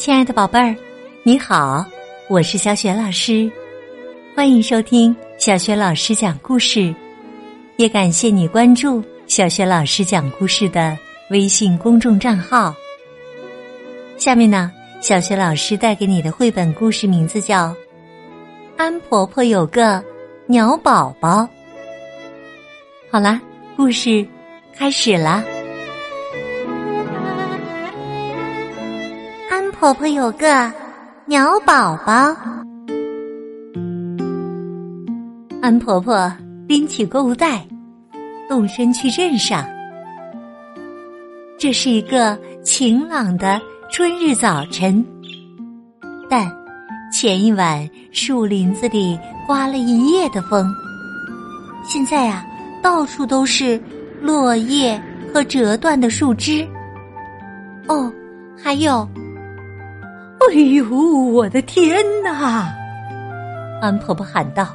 亲爱的宝贝儿，你好，我是小雪老师，欢迎收听小雪老师讲故事，也感谢你关注小雪老师讲故事的微信公众账号。下面呢，小雪老师带给你的绘本故事名字叫《安婆婆有个鸟宝宝》。好啦，故事开始了。婆婆有个鸟宝宝，安婆婆拎起购物袋，动身去镇上。这是一个晴朗的春日早晨，但前一晚树林子里刮了一夜的风，现在啊，到处都是落叶和折断的树枝。哦，还有。哎呦，我的天哪！安婆婆喊道：“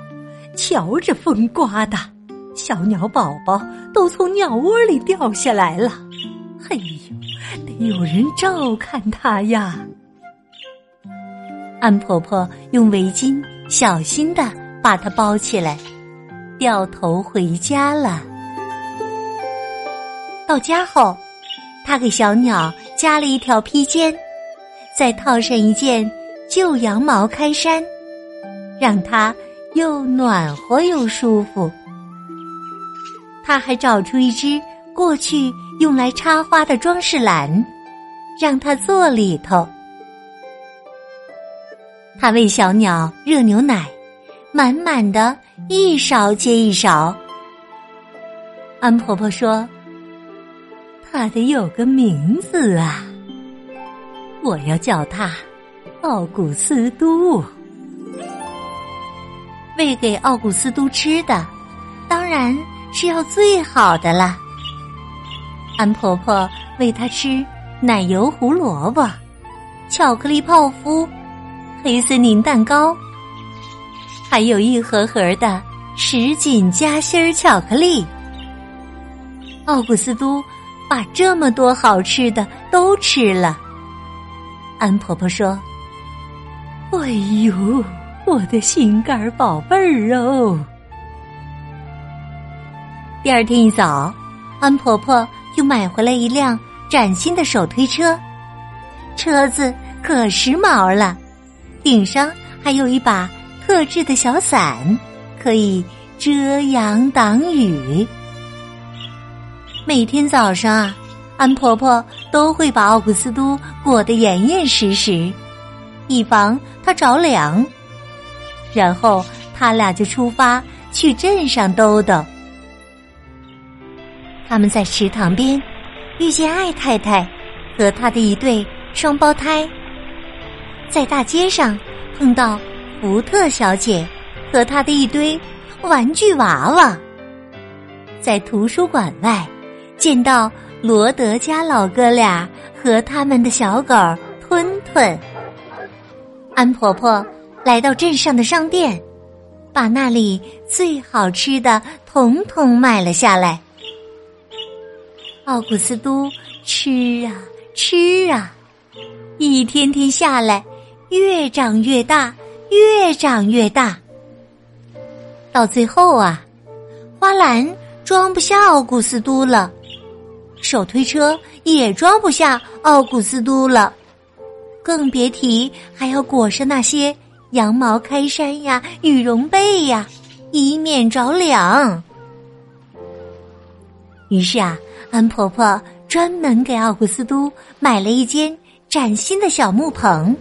瞧这风刮的，小鸟宝宝都从鸟窝里掉下来了。哎呦，得有人照看它呀！”安婆婆用围巾小心的把它包起来，掉头回家了。到家后，她给小鸟加了一条披肩。再套上一件旧羊毛开衫，让它又暖和又舒服。他还找出一只过去用来插花的装饰篮，让它坐里头。他喂小鸟热牛奶，满满的一勺接一勺。安婆婆说：“它得有个名字啊。”我要叫他奥古斯都，喂给奥古斯都吃的，当然是要最好的了。安婆婆喂他吃奶油胡萝卜、巧克力泡芙、黑森林蛋糕，还有一盒盒的什锦夹心儿巧克力。奥古斯都把这么多好吃的都吃了。安婆婆说：“哎呦，我的心肝宝贝儿哦！”第二天一早，安婆婆又买回来一辆崭新的手推车，车子可时髦了，顶上还有一把特制的小伞，可以遮阳挡雨。每天早上啊。安婆婆都会把奥古斯都裹得严严实实，以防他着凉。然后他俩就出发去镇上兜兜。他们在池塘边遇见艾太太和他的一对双胞胎，在大街上碰到福特小姐和她的一堆玩具娃娃，在图书馆外见到。罗德家老哥俩和他们的小狗吞吞，安婆婆来到镇上的商店，把那里最好吃的统统买了下来。奥古斯都吃啊吃啊，一天天下来，越长越大，越长越大。到最后啊，花篮装不下奥古斯都了。手推车也装不下奥古斯都了，更别提还要裹上那些羊毛开衫呀、羽绒被呀，以免着凉。于是啊，安婆婆专门给奥古斯都买了一间崭新的小木棚。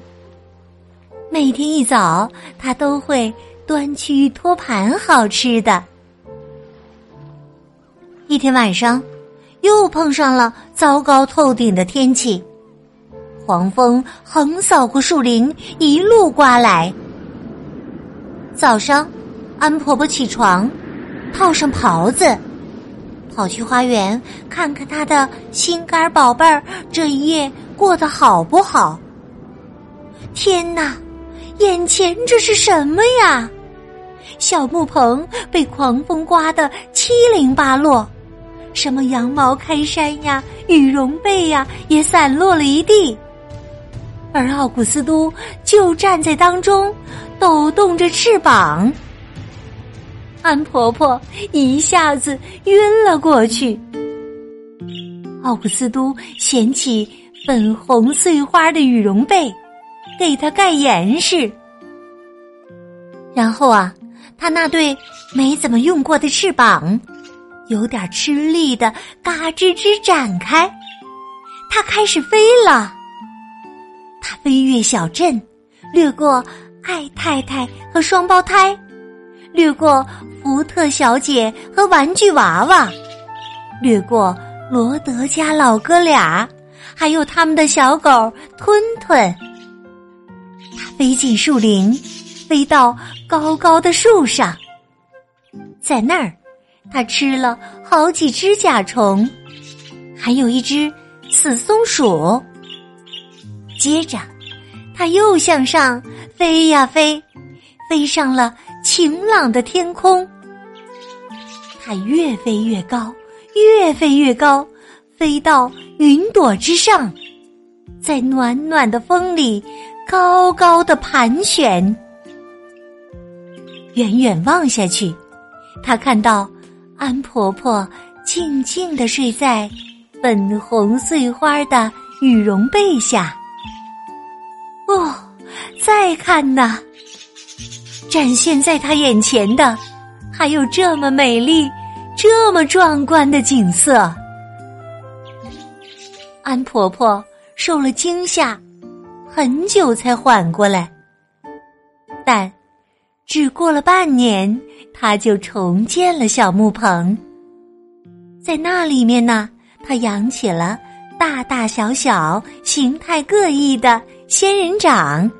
每天一早，她都会端去托盘好吃的。一天晚上。又碰上了糟糕透顶的天气，黄风横扫过树林，一路刮来。早上，安婆婆起床，套上袍子，跑去花园看看她的心肝宝贝儿这一夜过得好不好。天哪，眼前这是什么呀？小木棚被狂风刮得七零八落。什么羊毛开衫呀，羽绒被呀，也散落了一地。而奥古斯都就站在当中，抖动着翅膀。安婆婆一下子晕了过去。奥古斯都捡起粉红碎花的羽绒被，给他盖严实。然后啊，他那对没怎么用过的翅膀，有点吃力的嘎吱吱展开，它开始飞了。它飞越小镇，掠过艾太太和双胞胎，掠过福特小姐和玩具娃娃，掠过罗德家老哥俩，还有他们的小狗吞吞。他飞进树林，飞到。高高的树上，在那儿，他吃了好几只甲虫，还有一只死松鼠。接着，他又向上飞呀飞，飞上了晴朗的天空。他越飞越高，越飞越高，飞到云朵之上，在暖暖的风里高高的盘旋。远远望下去，他看到安婆婆静静的睡在粉红碎花的羽绒被下。哦，再看呐，展现在他眼前的还有这么美丽、这么壮观的景色。安婆婆受了惊吓，很久才缓过来，但。只过了半年，他就重建了小木棚。在那里面呢，他养起了大大小小、形态各异的仙人掌。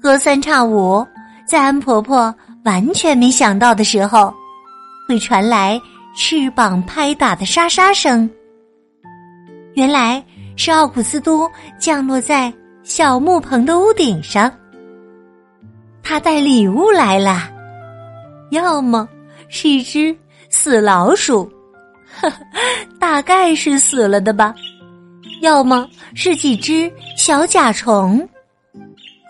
隔三差五，在安婆婆完全没想到的时候，会传来翅膀拍打的沙沙声。原来是奥古斯都降落在小木棚的屋顶上。他带礼物来了，要么是一只死老鼠，大概是死了的吧；要么是几只小甲虫。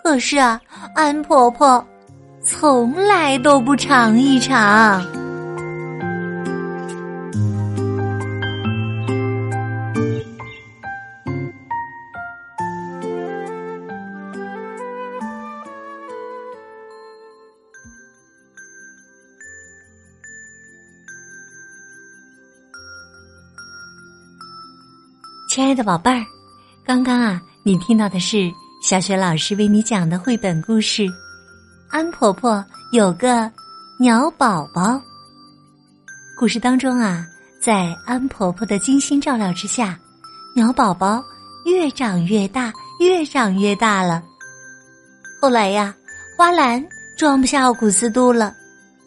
可是啊，安婆婆从来都不尝一尝。亲爱的宝贝儿，刚刚啊，你听到的是小雪老师为你讲的绘本故事《安婆婆有个鸟宝宝》。故事当中啊，在安婆婆的精心照料之下，鸟宝宝越长越大，越长越大了。后来呀，花篮装不下奥古斯都了，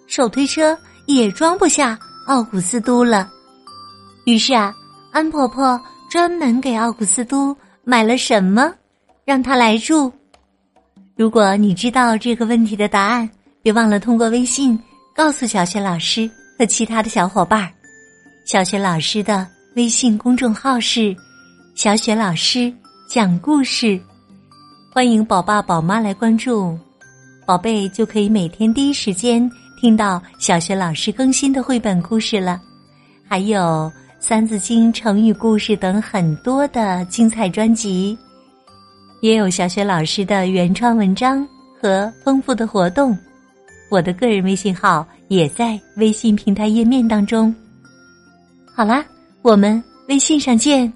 手推车也装不下奥古斯都了，于是啊，安婆婆。专门给奥古斯都买了什么，让他来住？如果你知道这个问题的答案，别忘了通过微信告诉小雪老师和其他的小伙伴儿。小雪老师的微信公众号是“小雪老师讲故事”，欢迎宝爸宝妈来关注，宝贝就可以每天第一时间听到小雪老师更新的绘本故事了，还有。三字经、成语故事等很多的精彩专辑，也有小雪老师的原创文章和丰富的活动。我的个人微信号也在微信平台页面当中。好啦，我们微信上见。